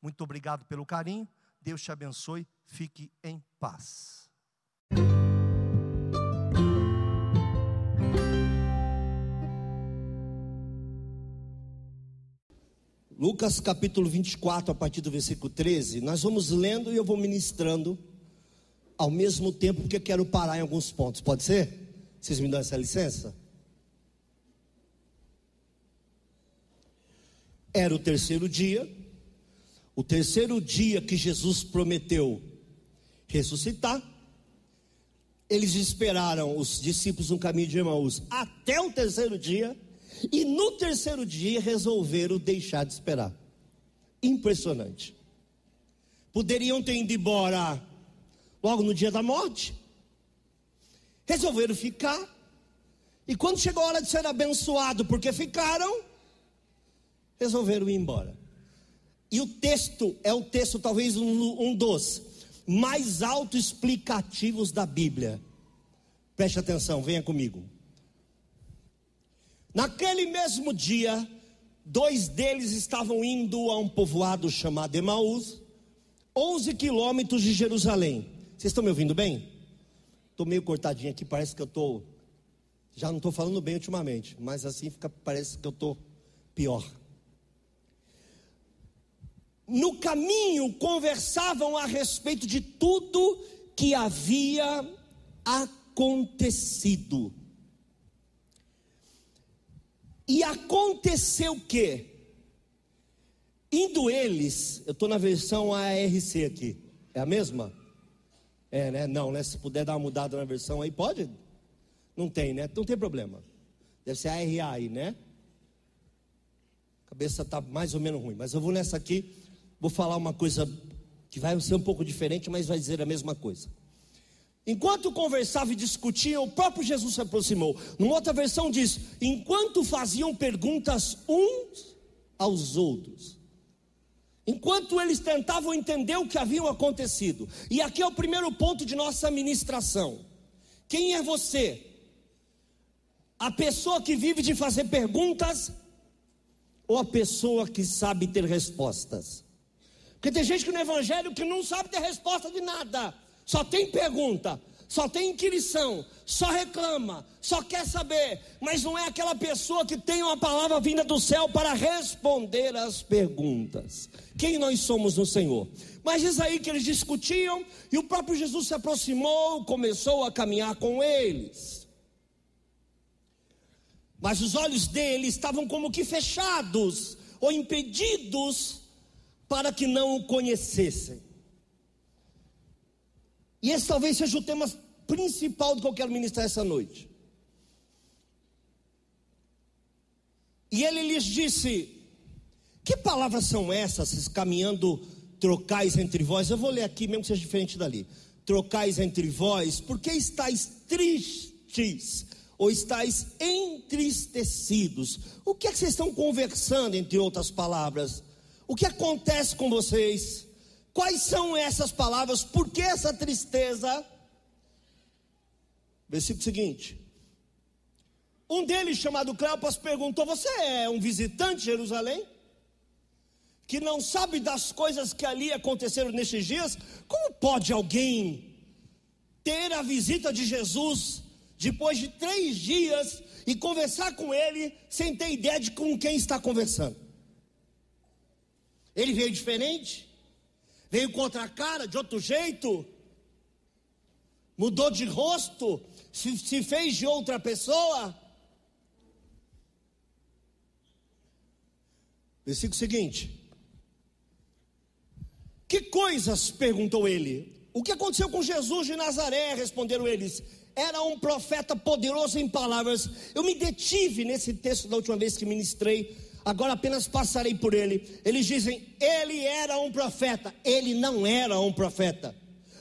Muito obrigado pelo carinho. Deus te abençoe. Fique em paz. Lucas capítulo 24, a partir do versículo 13, nós vamos lendo e eu vou ministrando ao mesmo tempo, porque quero parar em alguns pontos. Pode ser? Vocês me dão essa licença? Era o terceiro dia, o terceiro dia que Jesus prometeu ressuscitar. Eles esperaram os discípulos no caminho de Emaús até o terceiro dia e no terceiro dia resolveram deixar de esperar. Impressionante. Poderiam ter ido embora logo no dia da morte. Resolveram ficar. E quando chegou a hora de ser abençoado, porque ficaram, resolveram ir embora. E o texto é o texto, talvez um, um dos mais autoexplicativos da Bíblia. Preste atenção, venha comigo. Naquele mesmo dia, dois deles estavam indo a um povoado chamado Emaús, 11 quilômetros de Jerusalém. Vocês estão me ouvindo bem? Estou meio cortadinho aqui, parece que eu estou. Já não estou falando bem ultimamente, mas assim fica, parece que eu estou pior. No caminho conversavam a respeito de tudo que havia acontecido. E aconteceu o quê? Indo eles, eu estou na versão ARC aqui, é a mesma? É, né? Não, né? Se puder dar uma mudada na versão aí, pode? Não tem, né? Não tem problema. Deve ser ARA aí, né? A cabeça está mais ou menos ruim, mas eu vou nessa aqui, vou falar uma coisa que vai ser um pouco diferente, mas vai dizer a mesma coisa. Enquanto conversavam e discutiam, o próprio Jesus se aproximou. Numa outra versão diz: enquanto faziam perguntas uns aos outros. Enquanto eles tentavam entender o que havia acontecido. E aqui é o primeiro ponto de nossa ministração. Quem é você? A pessoa que vive de fazer perguntas ou a pessoa que sabe ter respostas? Porque tem gente que no evangelho que não sabe ter resposta de nada só tem pergunta, só tem inquirição, só reclama, só quer saber, mas não é aquela pessoa que tem uma palavra vinda do céu para responder as perguntas. Quem nós somos no Senhor? Mas diz aí que eles discutiam e o próprio Jesus se aproximou, começou a caminhar com eles. Mas os olhos dele estavam como que fechados ou impedidos para que não o conhecessem. E esse talvez seja o tema principal do que eu quero ministrar essa noite. E ele lhes disse: Que palavras são essas, caminhando trocais entre vós? Eu vou ler aqui, mesmo que seja diferente dali. Trocais entre vós, porque estáis tristes ou estáis entristecidos? O que é que vocês estão conversando, entre outras palavras? O que acontece com vocês? Quais são essas palavras? Por que essa tristeza? Versículo seguinte. Um deles, chamado Cleopas, perguntou: Você é um visitante de Jerusalém? Que não sabe das coisas que ali aconteceram nestes dias? Como pode alguém ter a visita de Jesus depois de três dias e conversar com ele sem ter ideia de com quem está conversando? Ele veio diferente? Veio contra a cara, de outro jeito? Mudou de rosto? Se, se fez de outra pessoa? Versículo seguinte. Que coisas? perguntou ele. O que aconteceu com Jesus de Nazaré? Responderam eles. Era um profeta poderoso em palavras. Eu me detive nesse texto da última vez que ministrei. Agora apenas passarei por ele. Eles dizem: ele era um profeta. Ele não era um profeta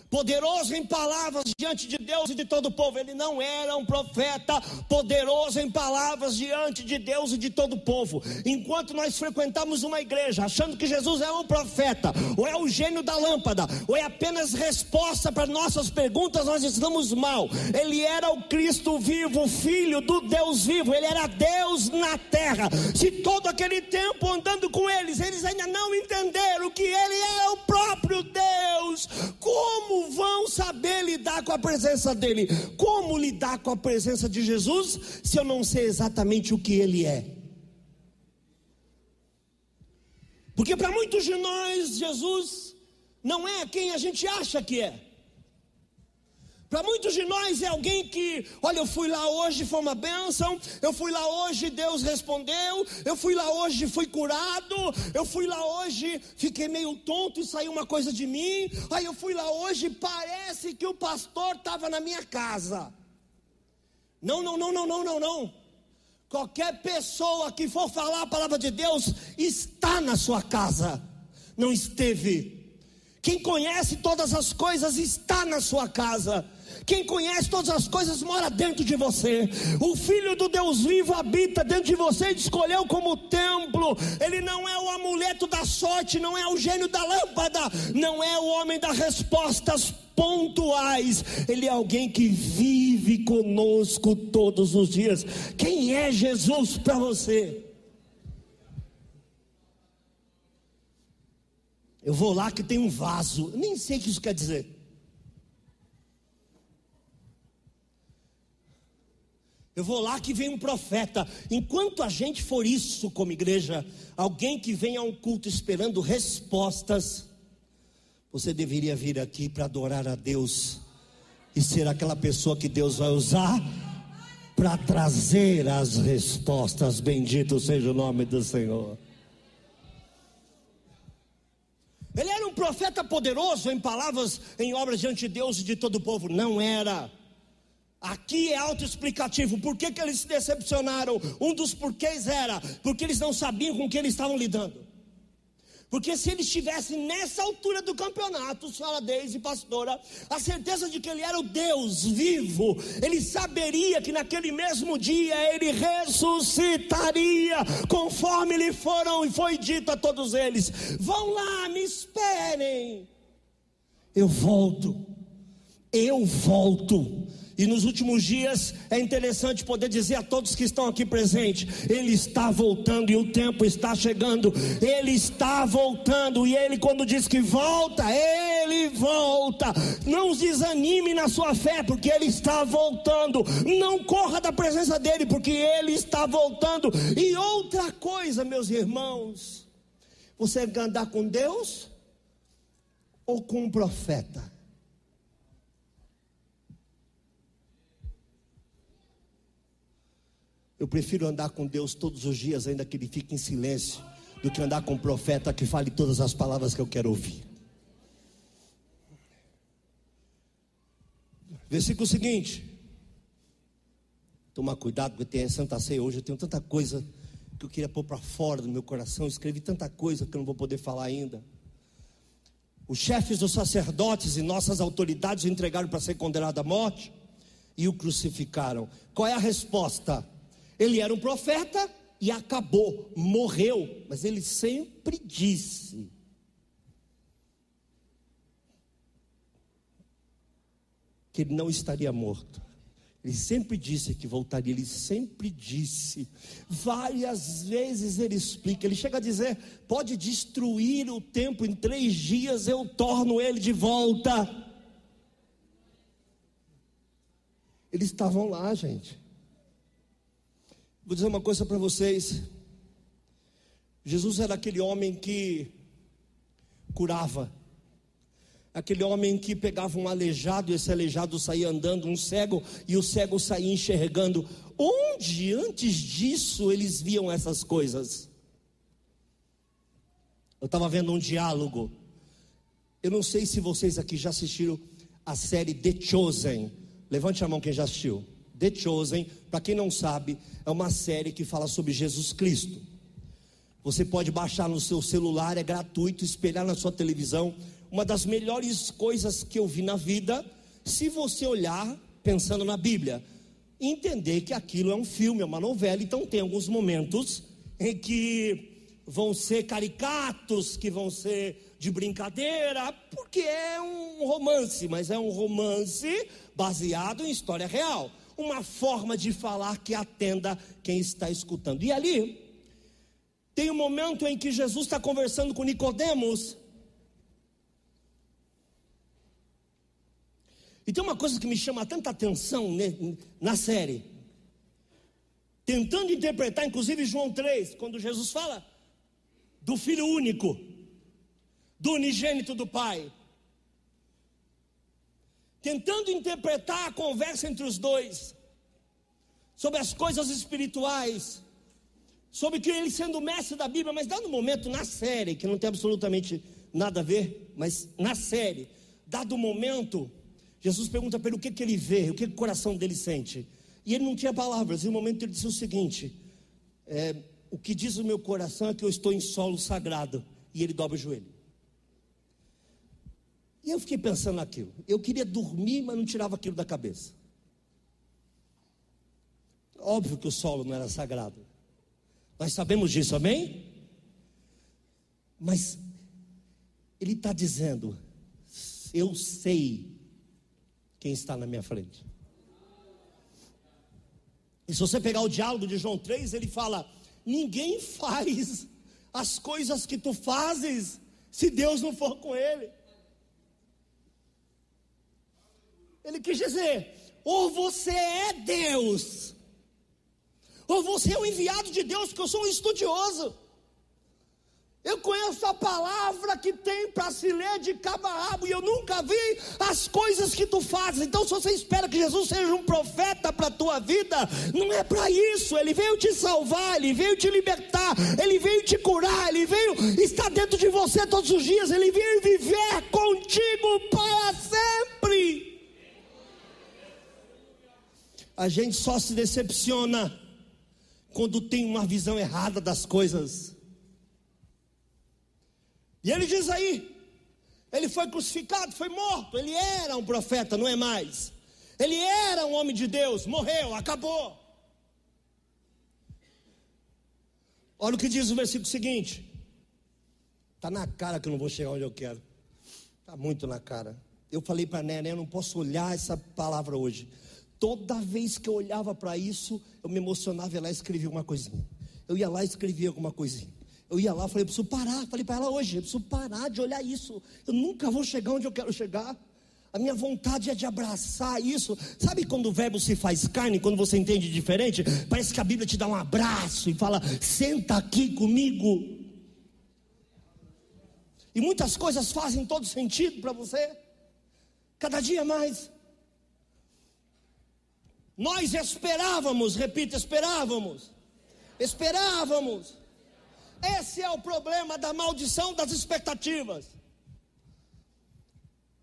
poderoso em palavras diante de Deus e de todo o povo. Ele não era um profeta poderoso em palavras diante de Deus e de todo o povo. Enquanto nós frequentamos uma igreja achando que Jesus é um profeta, ou é o gênio da lâmpada, ou é apenas resposta para nossas perguntas, nós estamos mal. Ele era o Cristo vivo, filho do Deus vivo. Ele era Deus na terra. Se todo aquele tempo andando com eles, eles ainda não entenderam que ele é o próprio Deus, como vão saber lidar com a presença dele? Como lidar com a presença de Jesus se eu não sei exatamente o que ele é? Porque para muitos de nós, Jesus não é quem a gente acha que é. Para muitos de nós é alguém que, olha, eu fui lá hoje, foi uma bênção, eu fui lá hoje, Deus respondeu, eu fui lá hoje, fui curado, eu fui lá hoje, fiquei meio tonto e saiu uma coisa de mim, aí eu fui lá hoje, parece que o pastor estava na minha casa. Não, não, não, não, não, não, não. Qualquer pessoa que for falar a palavra de Deus está na sua casa, não esteve. Quem conhece todas as coisas está na sua casa. Quem conhece todas as coisas mora dentro de você. O Filho do Deus vivo habita dentro de você e escolheu como templo. Ele não é o amuleto da sorte, não é o gênio da lâmpada, não é o homem das respostas pontuais. Ele é alguém que vive conosco todos os dias. Quem é Jesus para você? Eu vou lá que tem um vaso. Nem sei o que isso quer dizer. Eu vou lá que vem um profeta. Enquanto a gente for isso como igreja, alguém que vem a um culto esperando respostas, você deveria vir aqui para adorar a Deus e ser aquela pessoa que Deus vai usar para trazer as respostas. Bendito seja o nome do Senhor. Ele era um profeta poderoso em palavras, em obras diante de Deus e de todo o povo. Não era. Aqui é autoexplicativo. Por que, que eles se decepcionaram? Um dos porquês era porque eles não sabiam com que eles estavam lidando. Porque se eles estivessem nessa altura do campeonato, senhora Deise, pastora, a certeza de que ele era o Deus vivo, ele saberia que naquele mesmo dia ele ressuscitaria, conforme lhe foram e foi dito a todos eles: vão lá, me esperem. Eu volto, eu volto. E nos últimos dias é interessante poder dizer a todos que estão aqui presentes: Ele está voltando e o tempo está chegando. Ele está voltando e Ele, quando diz que volta, Ele volta. Não desanime na sua fé, porque Ele está voltando. Não corra da presença dEle, porque Ele está voltando. E outra coisa, meus irmãos: você andar com Deus ou com um profeta? Eu prefiro andar com Deus todos os dias, ainda que Ele fique em silêncio, do que andar com um profeta que fale todas as palavras que eu quero ouvir. Versículo seguinte. Toma cuidado, porque tem Santa Ceia hoje. Eu tenho tanta coisa que eu queria pôr para fora do meu coração. Escrevi tanta coisa que eu não vou poder falar ainda. Os chefes dos sacerdotes e nossas autoridades o entregaram para ser condenado à morte e o crucificaram. Qual é a resposta? Ele era um profeta e acabou, morreu, mas ele sempre disse: que ele não estaria morto. Ele sempre disse que voltaria, ele sempre disse. Várias vezes ele explica, ele chega a dizer: pode destruir o tempo, em três dias eu torno ele de volta. Eles estavam lá, gente. Vou dizer uma coisa para vocês. Jesus era aquele homem que curava, Aquele homem que pegava um aleijado e esse aleijado saía andando, um cego, e o cego saía enxergando. Onde antes disso eles viam essas coisas? Eu estava vendo um diálogo. Eu não sei se vocês aqui já assistiram a série The Chosen. Levante a mão quem já assistiu. The Chosen, para quem não sabe, é uma série que fala sobre Jesus Cristo. Você pode baixar no seu celular, é gratuito, espelhar na sua televisão. Uma das melhores coisas que eu vi na vida, se você olhar pensando na Bíblia, entender que aquilo é um filme, é uma novela, então tem alguns momentos em que vão ser caricatos, que vão ser de brincadeira, porque é um romance, mas é um romance baseado em história real. Uma forma de falar que atenda quem está escutando. E ali tem um momento em que Jesus está conversando com Nicodemos. E tem uma coisa que me chama tanta atenção na série. Tentando interpretar, inclusive João 3, quando Jesus fala do Filho único, do unigênito do Pai. Tentando interpretar a conversa entre os dois, sobre as coisas espirituais, sobre que ele sendo mestre da Bíblia, mas dado um momento na série, que não tem absolutamente nada a ver, mas na série, dado o momento, Jesus pergunta para ele o que, que ele vê, o que, que o coração dele sente. E ele não tinha palavras, e no momento ele disse o seguinte: é, o que diz o meu coração é que eu estou em solo sagrado. E ele dobra o joelho. E eu fiquei pensando naquilo. Eu queria dormir, mas não tirava aquilo da cabeça. Óbvio que o solo não era sagrado. Nós sabemos disso, amém? Mas ele está dizendo: eu sei quem está na minha frente. E se você pegar o diálogo de João 3, ele fala: Ninguém faz as coisas que tu fazes se Deus não for com ele. Ele quis dizer: ou você é Deus, ou você é o enviado de Deus, porque eu sou um estudioso. Eu conheço a palavra que tem para se ler de cabo a rabo, e eu nunca vi as coisas que tu fazes. Então, se você espera que Jesus seja um profeta para a tua vida, não é para isso. Ele veio te salvar, ele veio te libertar, ele veio te curar, ele veio estar dentro de você todos os dias, ele veio viver contigo para sempre. A gente só se decepciona quando tem uma visão errada das coisas. E ele diz aí: ele foi crucificado, foi morto. Ele era um profeta, não é mais. Ele era um homem de Deus, morreu, acabou. Olha o que diz o versículo seguinte. Está na cara que eu não vou chegar onde eu quero. Está muito na cara. Eu falei para a Néné, eu não posso olhar essa palavra hoje. Toda vez que eu olhava para isso, eu me emocionava e lá escrevia uma coisinha. Eu ia lá e escrevia alguma coisinha. Eu ia lá, falei, eu preciso parar. Falei para ela hoje, eu preciso parar de olhar isso. Eu nunca vou chegar onde eu quero chegar. A minha vontade é de abraçar isso. Sabe quando o verbo se faz carne, quando você entende diferente? Parece que a Bíblia te dá um abraço e fala: senta aqui comigo. E muitas coisas fazem todo sentido para você. Cada dia mais. Nós esperávamos, repita, esperávamos. Esperávamos esse é o problema da maldição das expectativas.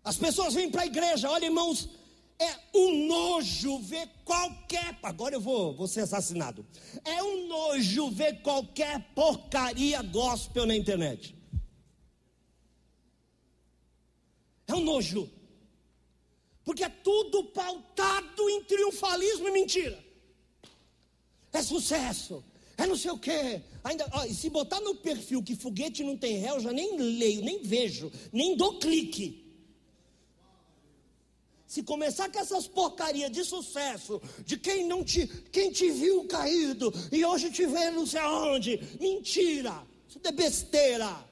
As pessoas vêm para a igreja, olha irmãos, é um nojo ver qualquer. Agora eu vou, vou ser assassinado. É um nojo ver qualquer porcaria gospel na internet. É um nojo. Porque é tudo pautado em triunfalismo e mentira. É sucesso, é não sei o quê. Ainda, ó, se botar no perfil que foguete não tem réu, já nem leio, nem vejo, nem dou clique. Se começar com essas porcarias de sucesso, de quem não te, quem te viu caído e hoje te vê não sei aonde, mentira, isso é besteira.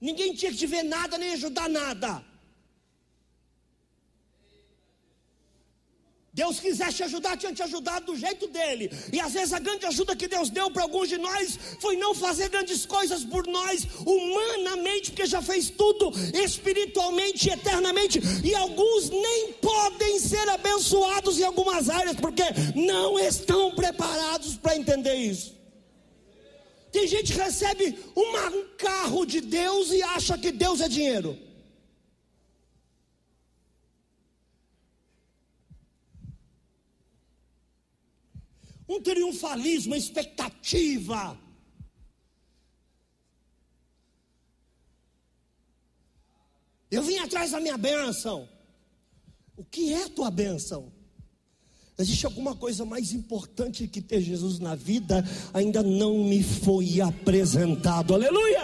Ninguém tinha que te ver nada nem ajudar nada. Deus quiser te ajudar, tinha te ajudado do jeito dele. E às vezes a grande ajuda que Deus deu para alguns de nós foi não fazer grandes coisas por nós, humanamente, porque já fez tudo espiritualmente e eternamente. E alguns nem podem ser abençoados em algumas áreas, porque não estão preparados para entender isso. Tem gente que recebe uma, um carro de Deus e acha que Deus é dinheiro. Um triunfalismo, uma expectativa. Eu vim atrás da minha bênção. O que é a tua bênção? Existe alguma coisa mais importante que ter Jesus na vida? Ainda não me foi apresentado. Aleluia!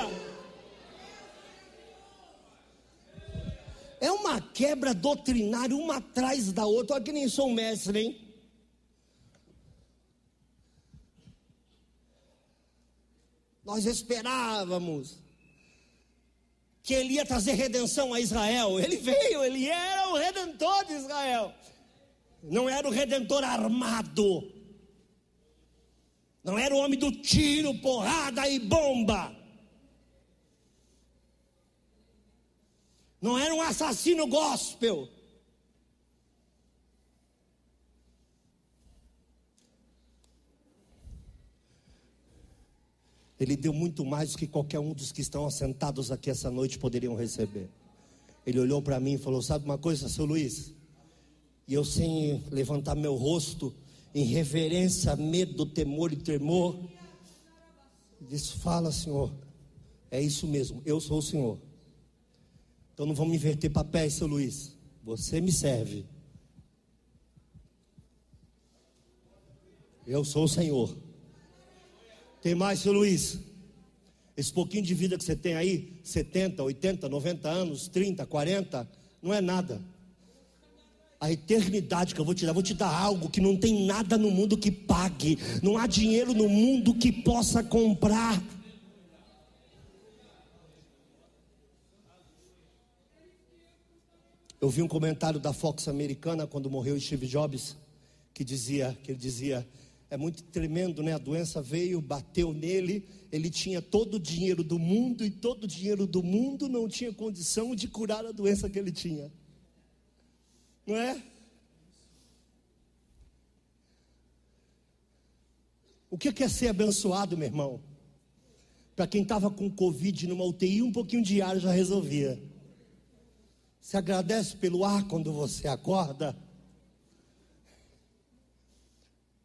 É uma quebra doutrinária, uma atrás da outra. Olha que nem sou mestre, hein? Nós esperávamos que ele ia trazer redenção a Israel. Ele veio, ele era o redentor de Israel. Não era o redentor armado. Não era o homem do tiro, porrada e bomba. Não era um assassino gospel. Ele deu muito mais do que qualquer um dos que estão assentados aqui essa noite poderiam receber. Ele olhou para mim e falou: Sabe uma coisa, seu Luiz? E eu, sem levantar meu rosto, em reverência, medo, temor e tremor, disse: Fala, Senhor, é isso mesmo, eu sou o Senhor. Então não vamos inverter papéis, seu Luiz. Você me serve. Eu sou o Senhor. Tem mais, seu Luiz? Esse pouquinho de vida que você tem aí, 70, 80, 90 anos, 30, 40, não é nada. A eternidade que eu vou te dar, vou te dar algo que não tem nada no mundo que pague, não há dinheiro no mundo que possa comprar. Eu vi um comentário da Fox americana quando morreu Steve Jobs, que dizia, que ele dizia, é muito tremendo, né? A doença veio, bateu nele, ele tinha todo o dinheiro do mundo e todo o dinheiro do mundo não tinha condição de curar a doença que ele tinha. Não é? O que é ser abençoado, meu irmão? Para quem estava com Covid numa UTI, um pouquinho de ar já resolvia. Se agradece pelo ar quando você acorda.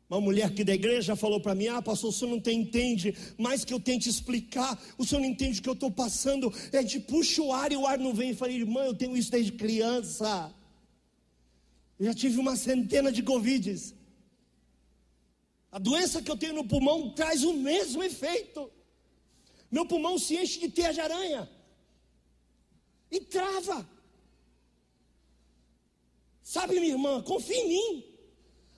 Uma mulher aqui da igreja falou para mim: Ah, pastor, o senhor não tem, entende, mais que eu tente explicar, o senhor não entende o que eu estou passando. É de puxa o ar e o ar não vem. Eu falei, irmã, eu tenho isso desde criança. Eu já tive uma centena de Covides. A doença que eu tenho no pulmão traz o mesmo efeito. Meu pulmão se enche de teia de aranha e trava. Sabe, minha irmã, confia em mim.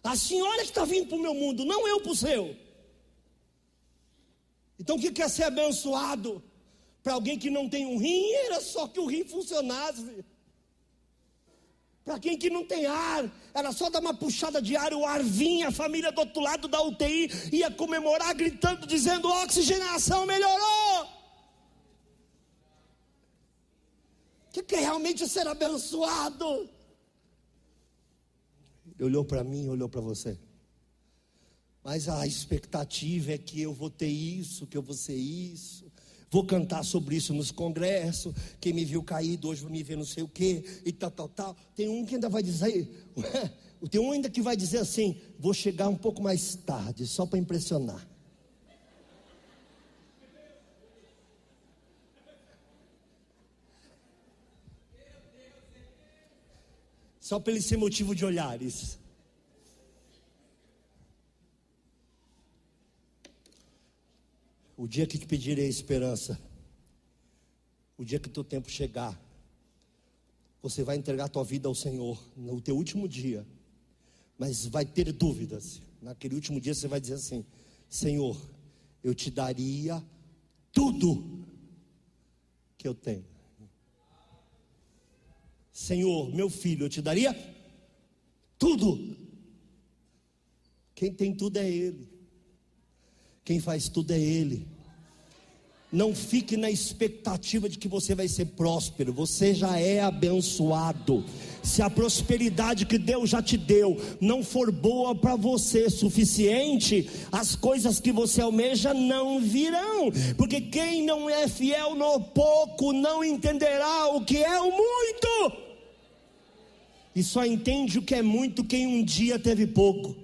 A senhora que está vindo para o meu mundo, não eu para o seu. Então o que quer ser abençoado? Para alguém que não tem um rim, era só que o rim funcionasse. Para quem que não tem ar, era só dar uma puxada de ar, o ar vinha, a família do outro lado da UTI ia comemorar, gritando, dizendo: oxigenação melhorou. O que, que é realmente ser abençoado? Olhou para mim, olhou para você. Mas a expectativa é que eu vou ter isso, que eu vou ser isso. Vou cantar sobre isso nos congressos. Quem me viu caído hoje vai me ver não sei o quê, e tal, tal, tal. Tem um que ainda vai dizer, tem um ainda que vai dizer assim: vou chegar um pouco mais tarde, só para impressionar. Só para ele ser motivo de olhares. O dia que te pedirei esperança, o dia que teu tempo chegar, você vai entregar tua vida ao Senhor no teu último dia, mas vai ter dúvidas. Naquele último dia você vai dizer assim: Senhor, eu te daria tudo que eu tenho. Senhor, meu filho, eu te daria tudo Quem tem tudo é Ele. Quem faz tudo é Ele. Não fique na expectativa de que você vai ser próspero, você já é abençoado. Se a prosperidade que Deus já te deu não for boa para você suficiente, as coisas que você almeja não virão, porque quem não é fiel no pouco não entenderá o que é o muito, e só entende o que é muito quem um dia teve pouco.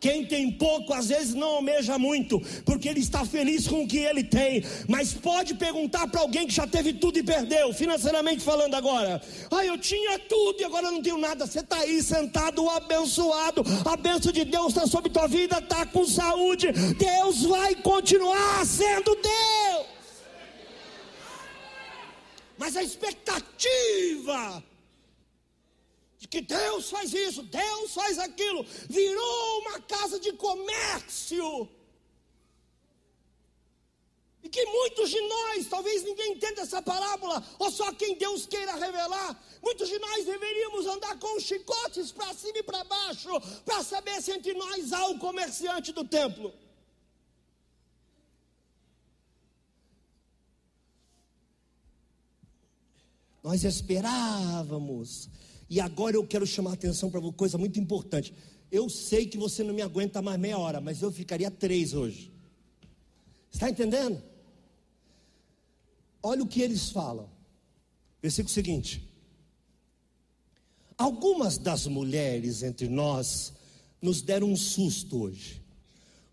Quem tem pouco às vezes não almeja muito, porque ele está feliz com o que ele tem, mas pode perguntar para alguém que já teve tudo e perdeu, financeiramente falando agora. Ah, eu tinha tudo e agora não tenho nada. Você está aí sentado, abençoado, a bênção de Deus está sobre tua vida, está com saúde. Deus vai continuar sendo Deus. Mas a expectativa de que Deus faz isso, Deus faz aquilo, virou uma casa de comércio. E que muitos de nós, talvez ninguém entenda essa parábola, ou só quem Deus queira revelar, muitos de nós deveríamos andar com chicotes para cima e para baixo, para saber se entre nós há o comerciante do templo. Nós esperávamos e agora eu quero chamar a atenção para uma coisa muito importante. Eu sei que você não me aguenta mais meia hora, mas eu ficaria três hoje. Está entendendo? Olha o que eles falam. Versículo seguinte. Algumas das mulheres entre nós nos deram um susto hoje.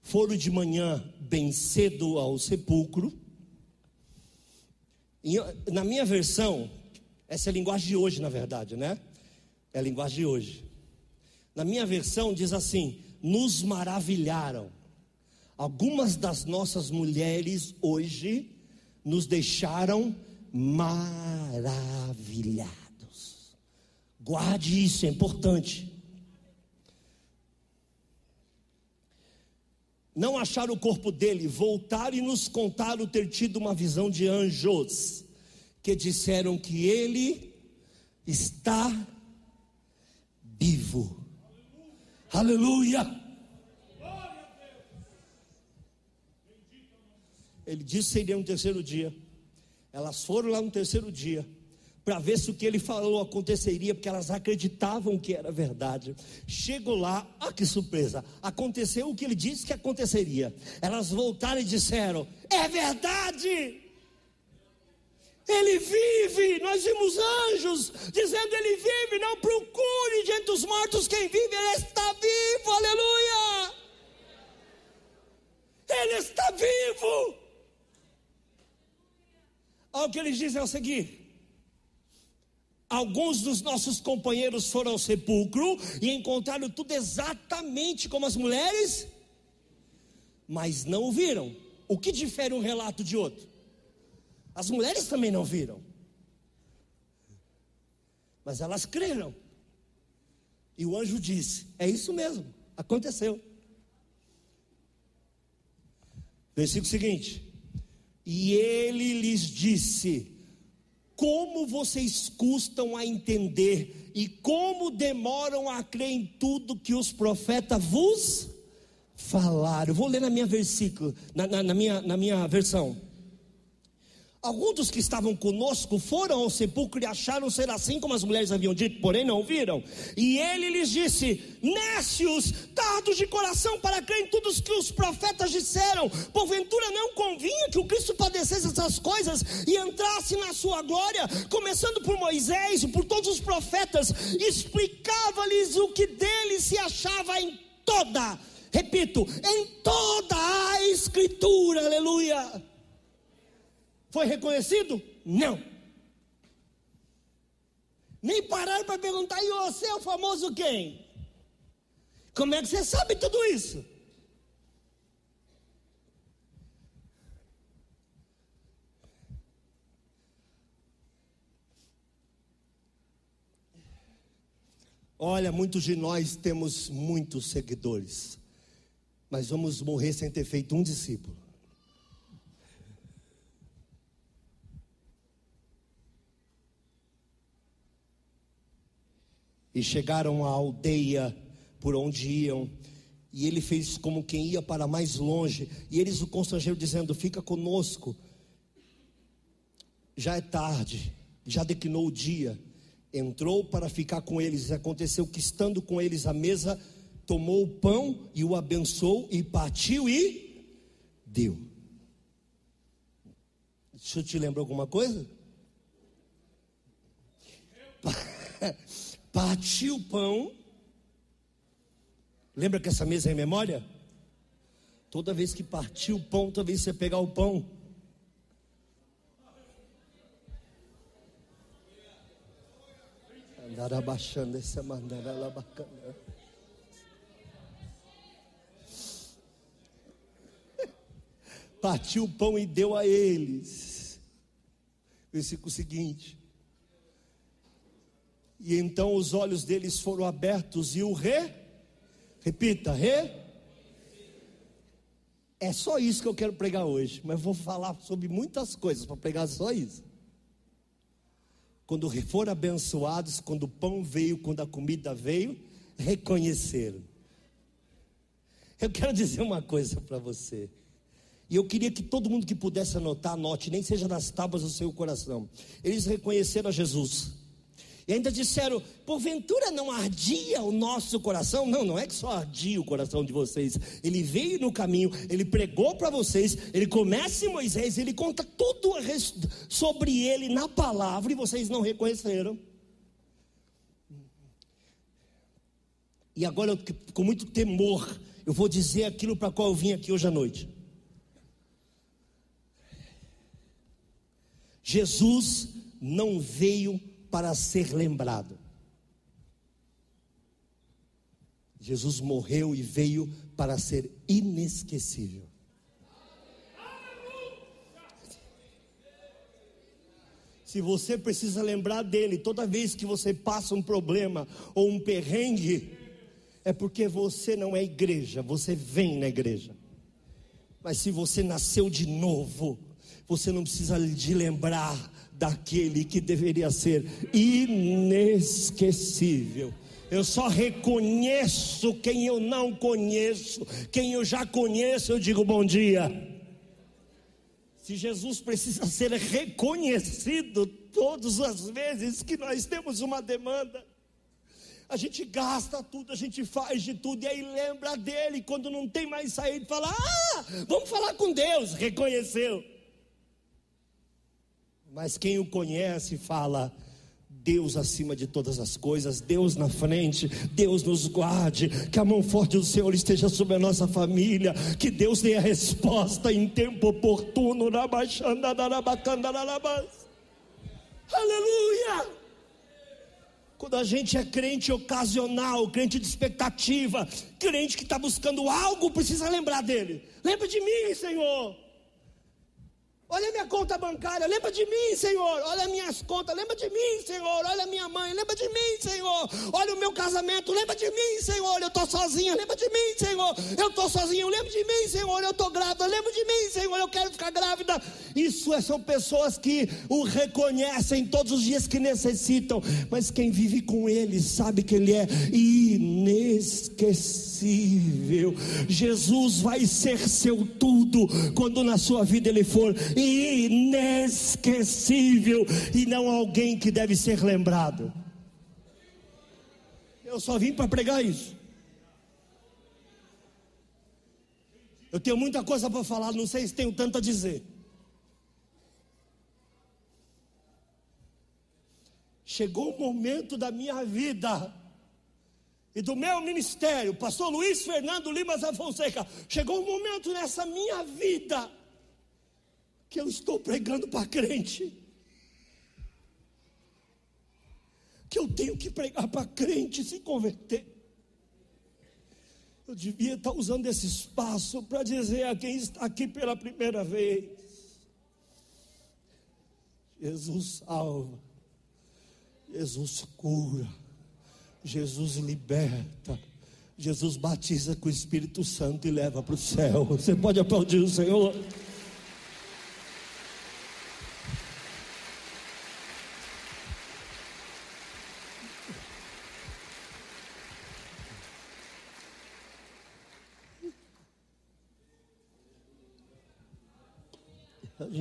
Foram de manhã bem cedo ao sepulcro. E na minha versão, essa é a linguagem de hoje, na verdade, né? É a linguagem de hoje. Na minha versão diz assim: nos maravilharam. Algumas das nossas mulheres hoje nos deixaram maravilhados. Guarde isso, é importante. Não acharam o corpo dele, voltaram e nos contaram ter tido uma visão de anjos, que disseram que ele está vivo. Aleluia. Ele disse que seria no terceiro dia. Elas foram lá no terceiro dia para ver se o que ele falou aconteceria, porque elas acreditavam que era verdade. Chegou lá, ah que surpresa! Aconteceu o que ele disse que aconteceria. Elas voltaram e disseram: É verdade! Ele vive, nós vimos anjos dizendo: Ele vive, não procure diante dos mortos quem vive, Ele está vivo, aleluia! Ele está vivo. Olha o que eles dizem ao seguir. Alguns dos nossos companheiros foram ao sepulcro e encontraram tudo exatamente como as mulheres, mas não o viram. O que difere um relato de outro? As mulheres também não viram. Mas elas creram. E o anjo disse: É isso mesmo, aconteceu. Versículo seguinte: E ele lhes disse: Como vocês custam a entender e como demoram a crer em tudo que os profetas vos falaram. vou ler na minha versículo, na, na, na minha, na minha versão. Alguns dos que estavam conosco foram ao sepulcro e acharam ser assim como as mulheres haviam dito, porém não viram. E ele lhes disse: Nécios, tardos de coração para crer em tudo que os profetas disseram, porventura não convinha que o Cristo padecesse essas coisas e entrasse na sua glória, começando por Moisés e por todos os profetas, explicava-lhes o que dele se achava em toda, repito, em toda a Escritura, aleluia. Foi reconhecido? Não. Nem pararam para perguntar, e você é o famoso quem? Como é que você sabe tudo isso? Olha, muitos de nós temos muitos seguidores, mas vamos morrer sem ter feito um discípulo. E chegaram à aldeia por onde iam, E ele fez como quem ia para mais longe. E eles o constrangeram, dizendo: Fica conosco. Já é tarde, já declinou o dia. Entrou para ficar com eles. E aconteceu que, estando com eles à mesa, tomou o pão e o abençoou, e partiu e deu. Eu te lembrar alguma coisa? Partiu o pão Lembra que essa mesa é em memória? Toda vez que partir o pão, toda vez que você pegar o pão, andar abaixando essa mandara bacana. Partiu o pão e deu a eles. Versículo seguinte. E então os olhos deles foram abertos e o rei Repita, re. É só isso que eu quero pregar hoje, mas vou falar sobre muitas coisas para pregar só isso. Quando foram abençoados, quando o pão veio, quando a comida veio, reconheceram. Eu quero dizer uma coisa para você. E eu queria que todo mundo que pudesse anotar, anote, nem seja nas tábuas do seu coração. Eles reconheceram a Jesus. E ainda disseram: porventura não ardia o nosso coração? Não, não é que só ardia o coração de vocês. Ele veio no caminho, ele pregou para vocês, ele começa em Moisés, ele conta tudo sobre ele na palavra e vocês não reconheceram. E agora, com muito temor, eu vou dizer aquilo para qual eu vim aqui hoje à noite. Jesus não veio para ser lembrado. Jesus morreu e veio para ser inesquecível. Se você precisa lembrar dele toda vez que você passa um problema ou um perrengue, é porque você não é igreja, você vem na igreja. Mas se você nasceu de novo, você não precisa de lembrar daquele que deveria ser inesquecível. Eu só reconheço quem eu não conheço, quem eu já conheço, eu digo bom dia. Se Jesus precisa ser reconhecido todas as vezes que nós temos uma demanda, a gente gasta tudo, a gente faz de tudo, e aí lembra dele, quando não tem mais saída, fala: Ah, vamos falar com Deus, reconheceu. Mas quem o conhece fala: Deus acima de todas as coisas, Deus na frente, Deus nos guarde, que a mão forte do Senhor esteja sobre a nossa família, que Deus dê a resposta em tempo oportuno. Aleluia! Quando a gente é crente ocasional, crente de expectativa, crente que está buscando algo, precisa lembrar dele. Lembra de mim, Senhor. Olha minha conta bancária, lembra de mim, Senhor. Olha minhas contas, lembra de mim, Senhor. Olha minha mãe, lembra de mim, Senhor. Olha o meu casamento, lembra de mim, Senhor. Eu estou sozinha, lembra de mim, Senhor. Eu estou sozinho, lembra de mim, Senhor. Eu estou grávida, lembra de mim, Senhor. Eu quero ficar grávida. Isso é, são pessoas que o reconhecem todos os dias que necessitam. Mas quem vive com Ele sabe que Ele é inesquecível. Jesus vai ser seu tudo quando na sua vida Ele for inesquecível e não alguém que deve ser lembrado. Eu só vim para pregar isso. Eu tenho muita coisa para falar, não sei se tenho tanto a dizer. Chegou o momento da minha vida e do meu ministério, pastor Luiz Fernando Lima Fonseca, chegou um momento nessa minha vida que eu estou pregando para crente. Que eu tenho que pregar para crente se converter. Eu devia estar usando esse espaço para dizer a quem está aqui pela primeira vez: Jesus salva, Jesus cura, Jesus liberta. Jesus batiza com o Espírito Santo e leva para o céu. Você pode aplaudir o Senhor?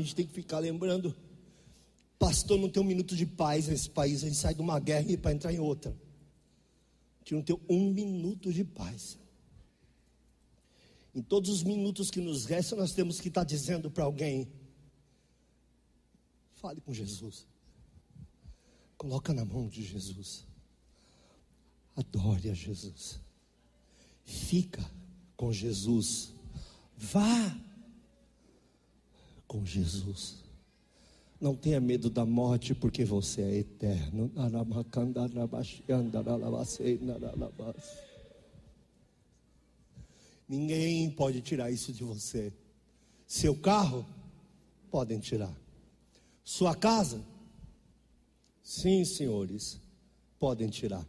Gente tem que ficar lembrando. Pastor não tem um minuto de paz nesse país. A gente sai de uma guerra para entrar em outra. A gente não tem um minuto de paz. Em todos os minutos que nos restam, nós temos que estar dizendo para alguém: fale com Jesus. Coloca na mão de Jesus. Adore a Jesus. Fica com Jesus. Vá com Jesus. Não tenha medo da morte, porque você é eterno. Ninguém pode tirar isso de você. Seu carro, podem tirar. Sua casa, sim, senhores, podem tirar.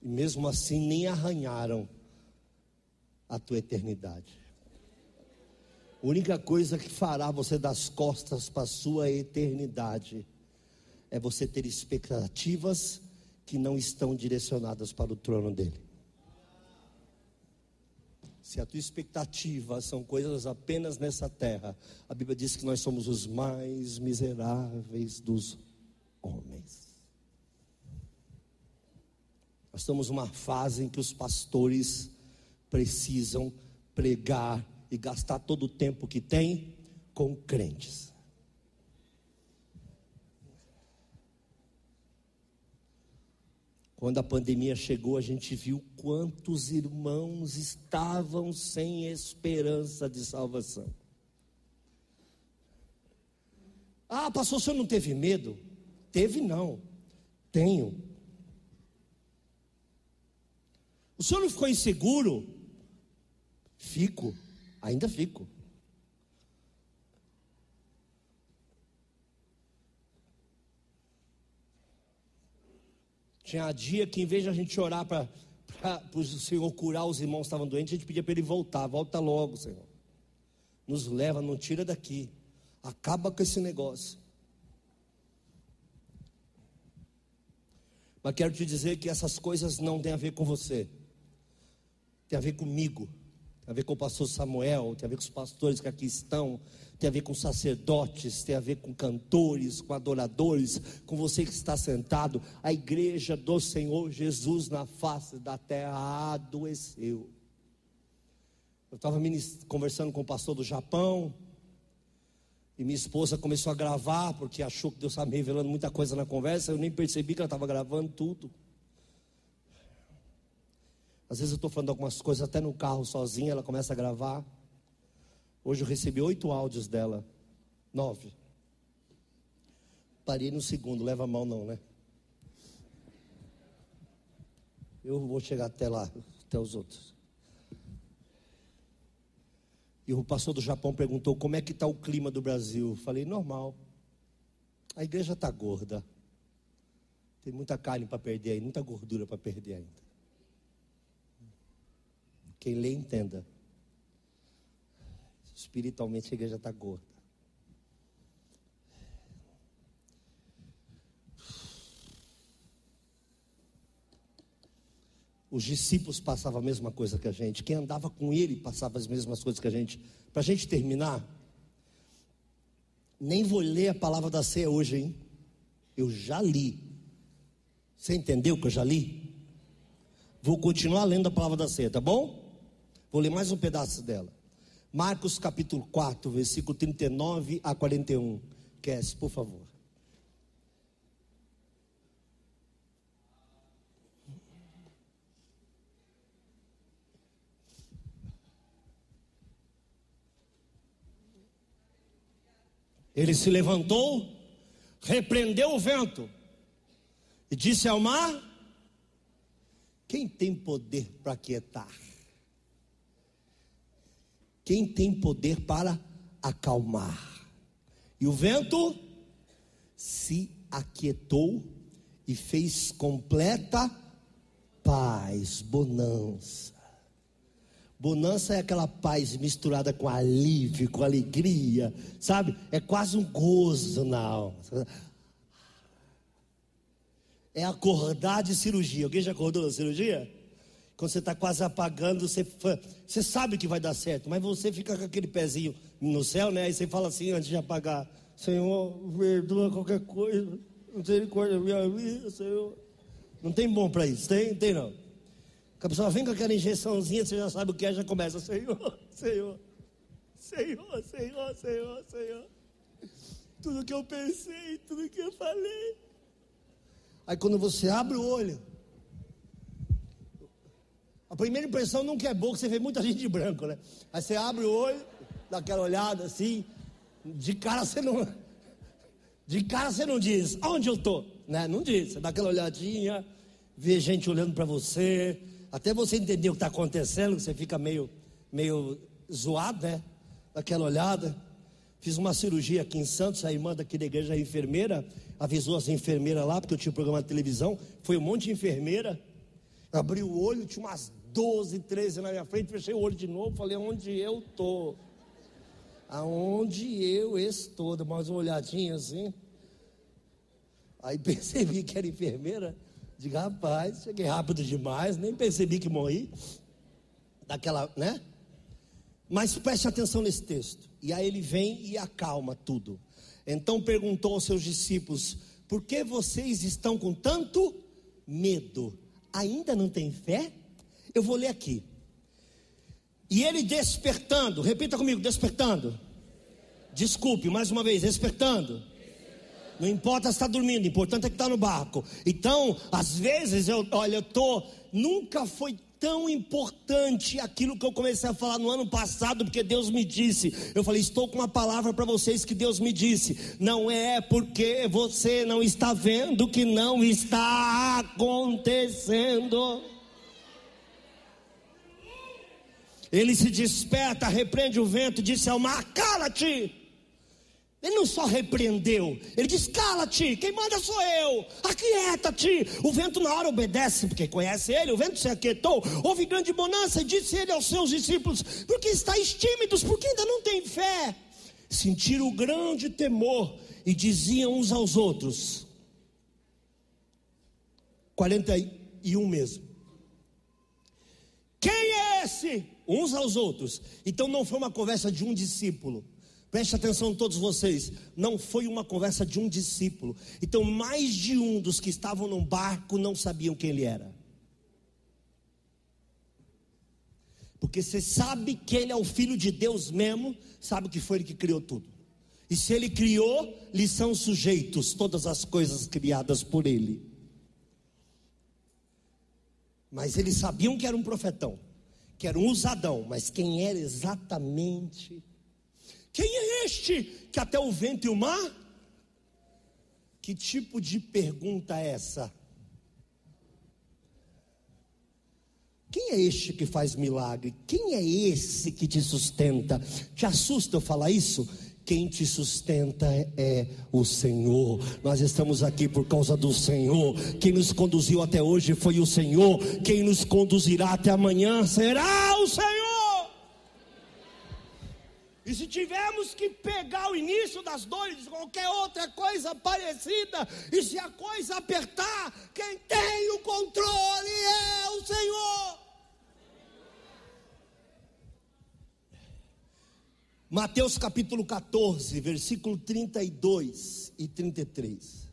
E mesmo assim, nem arranharam a tua eternidade. A única coisa que fará você das costas para a sua eternidade é você ter expectativas que não estão direcionadas para o trono dele. Se a tua expectativa são coisas apenas nessa terra, a Bíblia diz que nós somos os mais miseráveis dos homens. Nós estamos numa fase em que os pastores precisam pregar e gastar todo o tempo que tem com crentes. Quando a pandemia chegou, a gente viu quantos irmãos estavam sem esperança de salvação. Ah, pastor, o senhor não teve medo? Teve não. Tenho. O senhor não ficou inseguro? Fico. Ainda fico. Tinha dia que em vez de a gente orar para o Senhor curar os irmãos que estavam doentes, a gente pedia para ele voltar, volta logo, Senhor. Nos leva, não tira daqui. Acaba com esse negócio. Mas quero te dizer que essas coisas não têm a ver com você, tem a ver comigo a ver com o pastor Samuel, tem a ver com os pastores que aqui estão, tem a ver com sacerdotes, tem a ver com cantores, com adoradores, com você que está sentado. A igreja do Senhor Jesus na face da terra adoeceu. Eu estava conversando com o pastor do Japão, e minha esposa começou a gravar, porque achou que Deus estava me revelando muita coisa na conversa, eu nem percebi que ela estava gravando tudo. Às vezes eu estou falando algumas coisas até no carro sozinha, ela começa a gravar. Hoje eu recebi oito áudios dela. Nove. Parei no segundo, leva a mão não, né? Eu vou chegar até lá, até os outros. E o pastor do Japão perguntou como é que está o clima do Brasil. Falei, normal. A igreja está gorda. Tem muita carne para perder aí, muita gordura para perder ainda. Quem lê, entenda. Espiritualmente a igreja está gorda. Os discípulos passavam a mesma coisa que a gente. Quem andava com ele passava as mesmas coisas que a gente. Para a gente terminar, nem vou ler a palavra da ceia hoje, hein? Eu já li. Você entendeu que eu já li? Vou continuar lendo a palavra da ceia, tá bom? Vou ler mais um pedaço dela. Marcos capítulo 4, versículo 39 a 41. Quer, por favor. Ele se levantou, repreendeu o vento e disse ao mar: Quem tem poder para quietar? Quem tem poder para acalmar. E o vento se aquietou e fez completa paz, bonança. Bonança é aquela paz misturada com alívio, com alegria, sabe? É quase um gozo na alma. É acordar de cirurgia. Alguém já acordou da cirurgia? Quando você está quase apagando, você, você sabe que vai dar certo, mas você fica com aquele pezinho no céu, né? Aí você fala assim antes de apagar: Senhor, perdoa qualquer coisa, misericórdia minha vida, Senhor. Não tem bom para isso, tem? Tem não. A pessoa vem com aquela injeçãozinha, você já sabe o que é, já começa: Senhor, Senhor, Senhor, Senhor, Senhor, Senhor. Tudo que eu pensei, tudo que eu falei. Aí quando você abre o olho, a primeira impressão nunca é boa, você vê muita gente de branco, né? Aí você abre o olho, dá aquela olhada assim, de cara você não. De cara você não diz, onde eu tô? Né? Não diz, você dá aquela olhadinha, vê gente olhando para você, até você entender o que está acontecendo, você fica meio, meio zoado, né? Daquela olhada. Fiz uma cirurgia aqui em Santos, a irmã daqui da igreja, a enfermeira, avisou as enfermeiras lá, porque eu tinha um programa de televisão, foi um monte de enfermeira, abriu o olho, tinha umas 12, 13 na minha frente, fechei o olho de novo, falei, onde eu estou? Aonde eu estou? Deu mais uma olhadinha assim. Aí percebi que era enfermeira. Digo, rapaz, cheguei rápido demais, nem percebi que morri. Daquela, né? Mas preste atenção nesse texto. E aí ele vem e acalma tudo. Então perguntou aos seus discípulos: Por que vocês estão com tanto medo? Ainda não tem fé? Eu vou ler aqui. E ele despertando, repita comigo: despertando. Desculpe, mais uma vez, despertando. Não importa se está dormindo, o importante é que está no barco. Então, às vezes, eu, olha, eu estou. Nunca foi tão importante aquilo que eu comecei a falar no ano passado, porque Deus me disse. Eu falei, estou com uma palavra para vocês que Deus me disse. Não é porque você não está vendo que não está acontecendo. Ele se desperta, repreende o vento, disse ao mar: Cala-te! Ele não só repreendeu, ele diz: Cala-te, quem manda sou eu, aquieta-te. O vento na hora obedece, porque conhece ele. O vento se aquietou, houve grande bonança, e disse ele aos seus discípulos: Porque estáis tímidos, porque ainda não têm fé. Sentiram grande temor e diziam uns aos outros: 41 mesmo. Quem é esse? Uns aos outros. Então não foi uma conversa de um discípulo. Preste atenção todos vocês, não foi uma conversa de um discípulo. Então mais de um dos que estavam no barco não sabiam quem ele era. Porque você sabe que ele é o filho de Deus mesmo, sabe que foi ele que criou tudo. E se ele criou, lhe são sujeitos todas as coisas criadas por ele. Mas eles sabiam que era um profetão que era um usadão, mas quem era exatamente? Quem é este que até o vento e o mar? Que tipo de pergunta é essa? Quem é este que faz milagre? Quem é esse que te sustenta? Te assusta eu falar isso? Quem te sustenta é o Senhor. Nós estamos aqui por causa do Senhor. Quem nos conduziu até hoje foi o Senhor. Quem nos conduzirá até amanhã será o Senhor. E se tivermos que pegar o início das dores, qualquer outra coisa parecida, e se a coisa apertar, quem tem o controle é o Senhor. Mateus capítulo 14, versículo 32 e 33.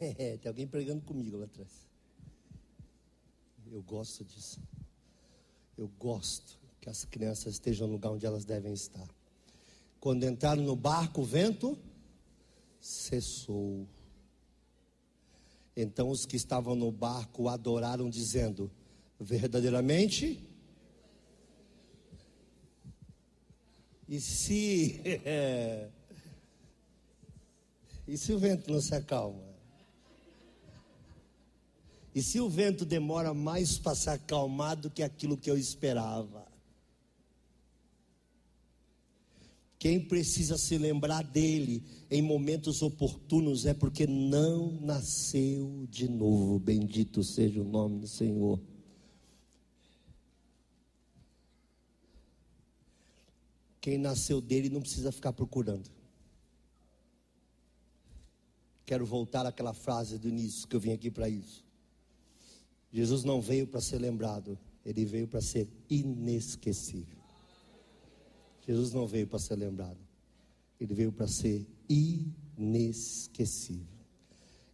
É, tem alguém pregando comigo lá atrás. Eu gosto disso. Eu gosto que as crianças estejam no lugar onde elas devem estar. Quando entraram no barco, o vento cessou. Então os que estavam no barco adoraram, dizendo: verdadeiramente. E se. E se o vento não se acalma? E se o vento demora mais para se acalmar do que aquilo que eu esperava? Quem precisa se lembrar dele em momentos oportunos é porque não nasceu de novo. Bendito seja o nome do Senhor. Quem nasceu dele não precisa ficar procurando. Quero voltar àquela frase do início, que eu vim aqui para isso. Jesus não veio para ser lembrado, ele veio para ser inesquecível. Jesus não veio para ser lembrado, ele veio para ser inesquecível.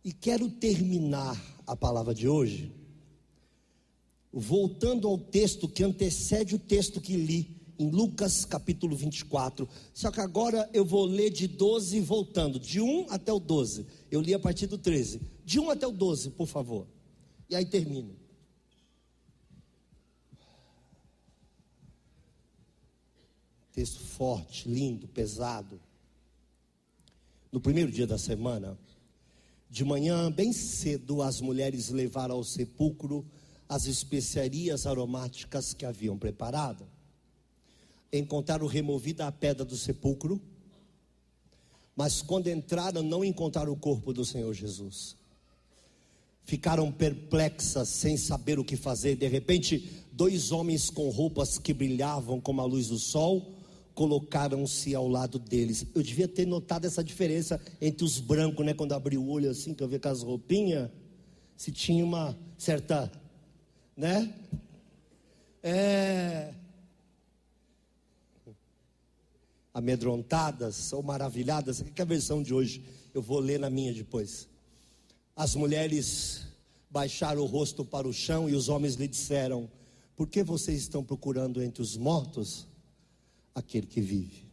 E quero terminar a palavra de hoje, voltando ao texto que antecede o texto que li, em Lucas capítulo 24. Só que agora eu vou ler de 12 voltando, de 1 até o 12. Eu li a partir do 13. De 1 até o 12, por favor. E aí termino. Texto forte, lindo, pesado. No primeiro dia da semana, de manhã, bem cedo, as mulheres levaram ao sepulcro as especiarias aromáticas que haviam preparado encontraram removida a pedra do sepulcro, mas quando entraram, não encontraram o corpo do Senhor Jesus. Ficaram perplexas, sem saber o que fazer. De repente, dois homens com roupas que brilhavam como a luz do sol colocaram-se ao lado deles. Eu devia ter notado essa diferença entre os brancos, né? Quando abri o olho assim, que eu vi com as roupinhas, se tinha uma certa, né? É, amedrontadas ou maravilhadas. Que é a versão de hoje? Eu vou ler na minha depois. As mulheres baixaram o rosto para o chão e os homens lhe disseram: Por que vocês estão procurando entre os mortos aquele que vive?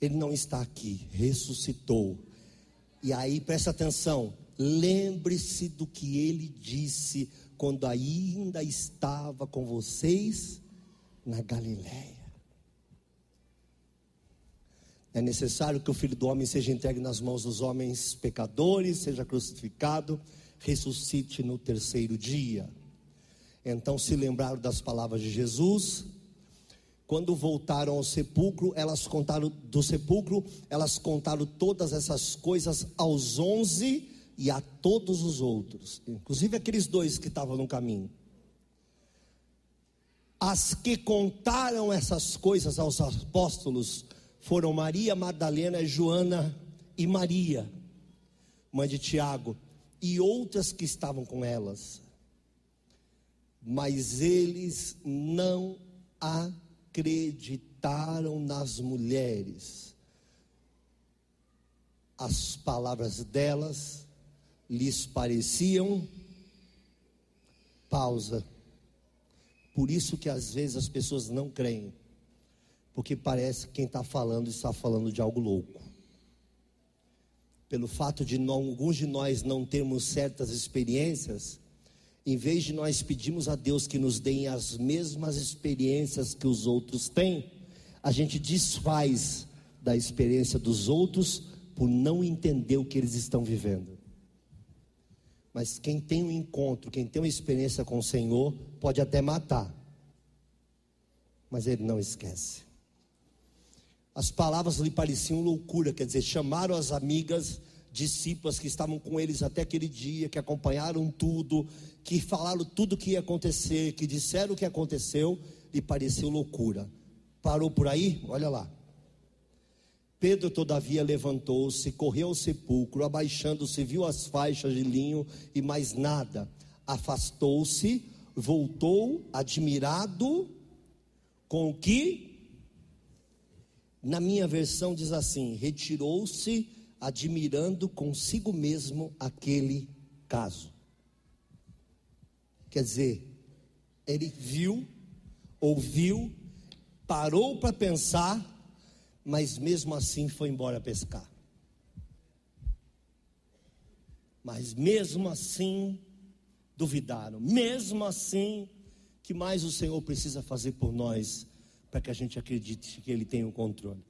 Ele não está aqui, ressuscitou. E aí, presta atenção, lembre-se do que ele disse quando ainda estava com vocês na Galiléia. É necessário que o Filho do Homem seja entregue nas mãos dos homens pecadores, seja crucificado, ressuscite no terceiro dia. Então se lembraram das palavras de Jesus. Quando voltaram ao sepulcro, elas contaram do sepulcro, elas contaram todas essas coisas aos onze e a todos os outros, inclusive aqueles dois que estavam no caminho. As que contaram essas coisas aos apóstolos foram Maria Madalena, Joana e Maria, mãe de Tiago, e outras que estavam com elas. Mas eles não acreditaram nas mulheres. As palavras delas lhes pareciam pausa por isso que às vezes as pessoas não creem, porque parece que quem está falando está falando de algo louco. Pelo fato de não, alguns de nós não termos certas experiências, em vez de nós pedirmos a Deus que nos deem as mesmas experiências que os outros têm, a gente desfaz da experiência dos outros por não entender o que eles estão vivendo. Mas quem tem um encontro, quem tem uma experiência com o Senhor, pode até matar, mas ele não esquece. As palavras lhe pareciam loucura, quer dizer, chamaram as amigas, discípulas que estavam com eles até aquele dia, que acompanharam tudo, que falaram tudo o que ia acontecer, que disseram o que aconteceu, lhe pareceu loucura. Parou por aí? Olha lá. Pedro, todavia, levantou-se, correu ao sepulcro, abaixando-se, viu as faixas de linho e mais nada. Afastou-se, voltou, admirado, com o que? Na minha versão diz assim: retirou-se, admirando consigo mesmo aquele caso. Quer dizer, ele viu, ouviu, parou para pensar mas mesmo assim foi embora pescar. Mas mesmo assim duvidaram, mesmo assim, que mais o Senhor precisa fazer por nós para que a gente acredite que Ele tem o controle?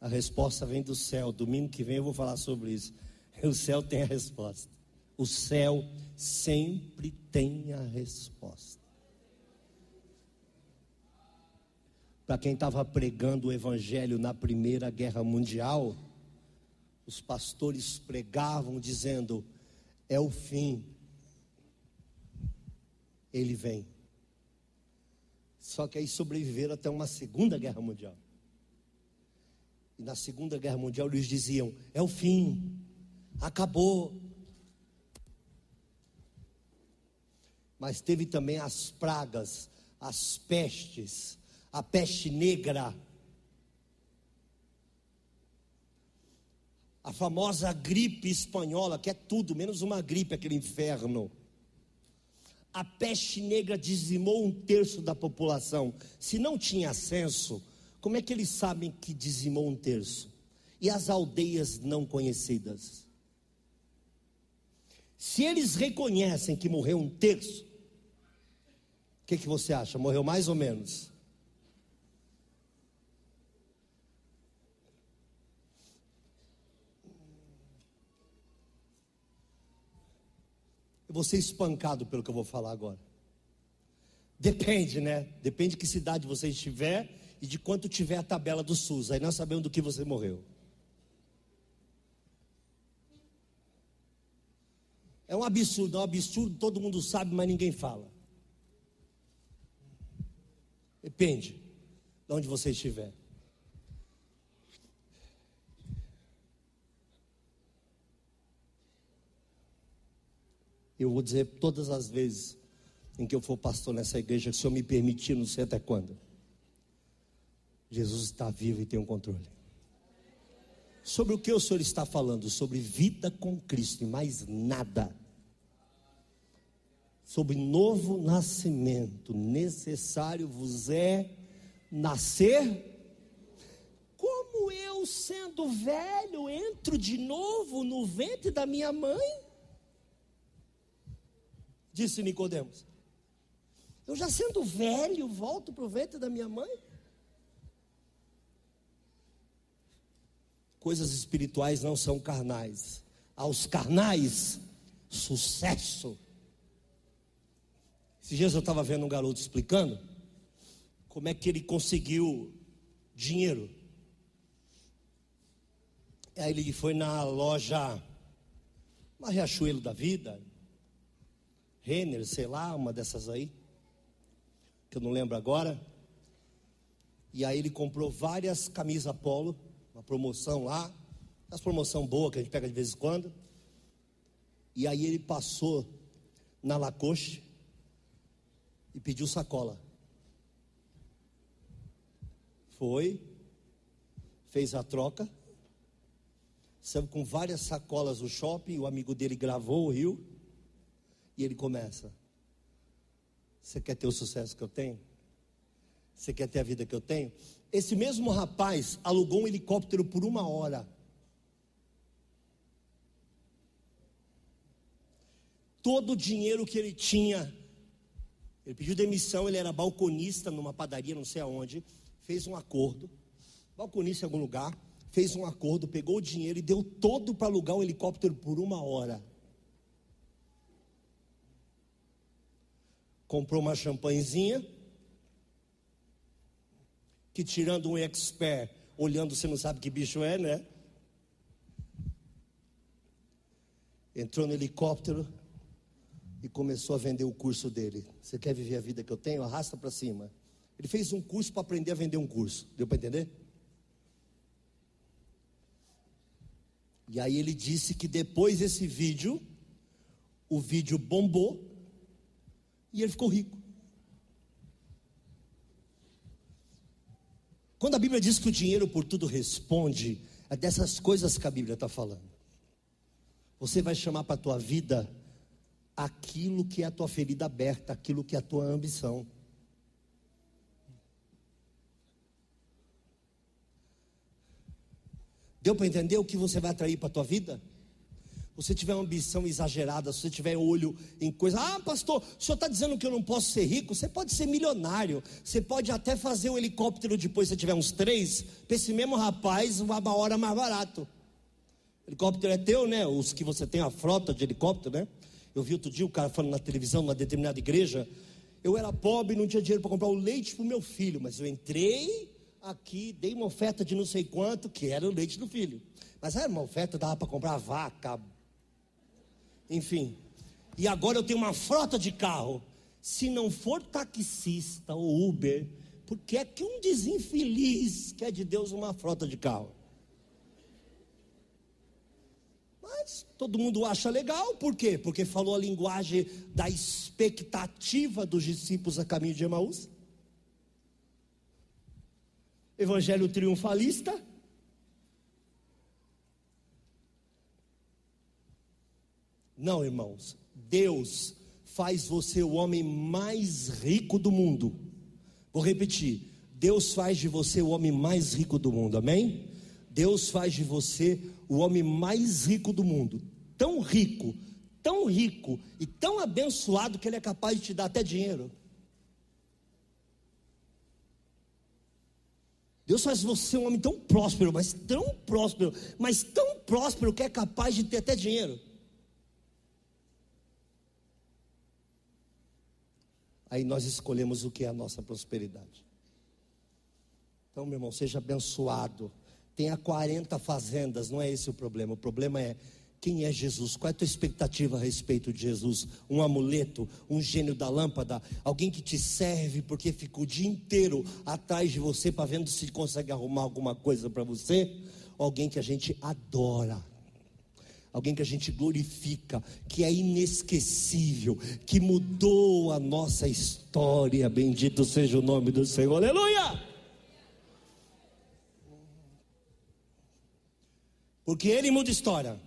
A resposta vem do céu. Domingo que vem eu vou falar sobre isso. O céu tem a resposta. O céu sempre tem a resposta. para quem estava pregando o evangelho na Primeira Guerra Mundial, os pastores pregavam dizendo: é o fim, ele vem. Só que aí sobreviveram até uma Segunda Guerra Mundial. E na Segunda Guerra Mundial eles diziam: é o fim, acabou. Mas teve também as pragas, as pestes, a peste negra a famosa gripe espanhola, que é tudo, menos uma gripe, aquele inferno. A peste negra dizimou um terço da população. Se não tinha censo, como é que eles sabem que dizimou um terço? E as aldeias não conhecidas? Se eles reconhecem que morreu um terço, o que, que você acha? Morreu mais ou menos? eu vou ser espancado pelo que eu vou falar agora. Depende, né? Depende de que cidade você estiver e de quanto tiver a tabela do SUS. Aí nós sabemos do que você morreu. É um absurdo, é um absurdo, todo mundo sabe, mas ninguém fala. Depende de onde você estiver. Eu vou dizer todas as vezes em que eu for pastor nessa igreja, que o Senhor me permitir, não sei até quando. Jesus está vivo e tem um controle. Sobre o que o Senhor está falando? Sobre vida com Cristo e mais nada. Sobre novo nascimento. Necessário vos é nascer. Como eu, sendo velho, entro de novo no ventre da minha mãe? disse Nicodemos. Eu já sendo velho, volto para o ventre da minha mãe? Coisas espirituais não são carnais. Aos carnais, sucesso. Esses dias eu estava vendo um garoto explicando como é que ele conseguiu dinheiro. Aí ele foi na loja, uma Riachuelo da Vida, Renner, sei lá, uma dessas aí, que eu não lembro agora. E aí ele comprou várias camisas polo, uma promoção lá, as promoção boa que a gente pega de vez em quando. E aí ele passou na Lacoste e pediu sacola. Foi, fez a troca, saiu com várias sacolas no shopping, o amigo dele gravou o rio e ele começa: Você quer ter o sucesso que eu tenho? Você quer ter a vida que eu tenho? Esse mesmo rapaz alugou um helicóptero por uma hora. Todo o dinheiro que ele tinha, ele pediu demissão, ele era balconista numa padaria, não sei aonde, fez um acordo, balconista em algum lugar, fez um acordo, pegou o dinheiro e deu todo para alugar um helicóptero por uma hora. comprou uma champanhezinha, que tirando um expert, olhando você não sabe que bicho é, né? Entrou no helicóptero e começou a vender o curso dele. Você quer viver a vida que eu tenho? Arrasta para cima. Ele fez um curso para aprender a vender um curso. Deu para entender? E aí ele disse que depois desse vídeo, o vídeo bombou e ele ficou rico. Quando a Bíblia diz que o dinheiro por tudo responde, é dessas coisas que a Bíblia está falando. Você vai chamar para a tua vida aquilo que é a tua ferida aberta, aquilo que é a tua ambição. Deu para entender o que você vai atrair para a tua vida? Você tiver uma ambição exagerada, se você tiver olho em coisa, ah, pastor, o senhor está dizendo que eu não posso ser rico? Você pode ser milionário, você pode até fazer um helicóptero depois, se tiver uns três, para esse mesmo rapaz, uma hora mais barato. Helicóptero é teu, né? Os que você tem a frota de helicóptero, né? Eu vi outro dia o cara falando na televisão, numa determinada igreja. Eu era pobre, não tinha dinheiro para comprar o leite para o meu filho, mas eu entrei aqui, dei uma oferta de não sei quanto, que era o leite do filho. Mas era uma oferta, dava para comprar vaca, enfim. E agora eu tenho uma frota de carro. se não for taxista ou Uber, por que é que um desinfeliz quer de Deus uma frota de carro? Mas todo mundo acha legal, por quê? Porque falou a linguagem da expectativa dos discípulos a caminho de Emaús. Evangelho triunfalista. Não, irmãos, Deus faz você o homem mais rico do mundo. Vou repetir: Deus faz de você o homem mais rico do mundo, amém? Deus faz de você o homem mais rico do mundo, tão rico, tão rico e tão abençoado que Ele é capaz de te dar até dinheiro. Deus faz você um homem tão próspero, mas tão próspero, mas tão próspero que é capaz de ter até dinheiro. Aí nós escolhemos o que é a nossa prosperidade. Então, meu irmão, seja abençoado tenha 40 fazendas, não é esse o problema. O problema é quem é Jesus? Qual é a tua expectativa a respeito de Jesus? Um amuleto, um gênio da lâmpada, alguém que te serve porque ficou o dia inteiro atrás de você para vendo se consegue arrumar alguma coisa para você? Alguém que a gente adora? Alguém que a gente glorifica, que é inesquecível, que mudou a nossa história. Bendito seja o nome do Senhor. Aleluia! Porque ele muda história.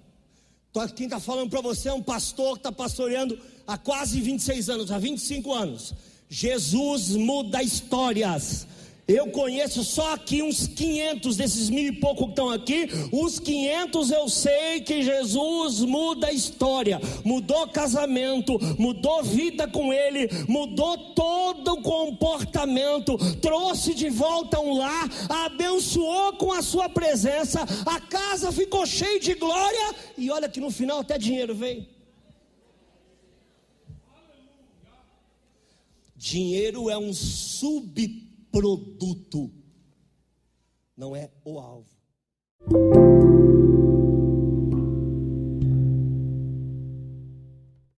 Quem está falando para você é um pastor que está pastoreando há quase 26 anos, há 25 anos. Jesus muda histórias. Eu conheço só aqui uns 500 desses mil e pouco que estão aqui. Os 500 eu sei que Jesus muda a história, mudou casamento, mudou vida com ele, mudou todo o comportamento, trouxe de volta um lar, abençoou com a sua presença, a casa ficou cheia de glória e olha que no final até dinheiro veio. Dinheiro é um subproduto produto, não é o alvo.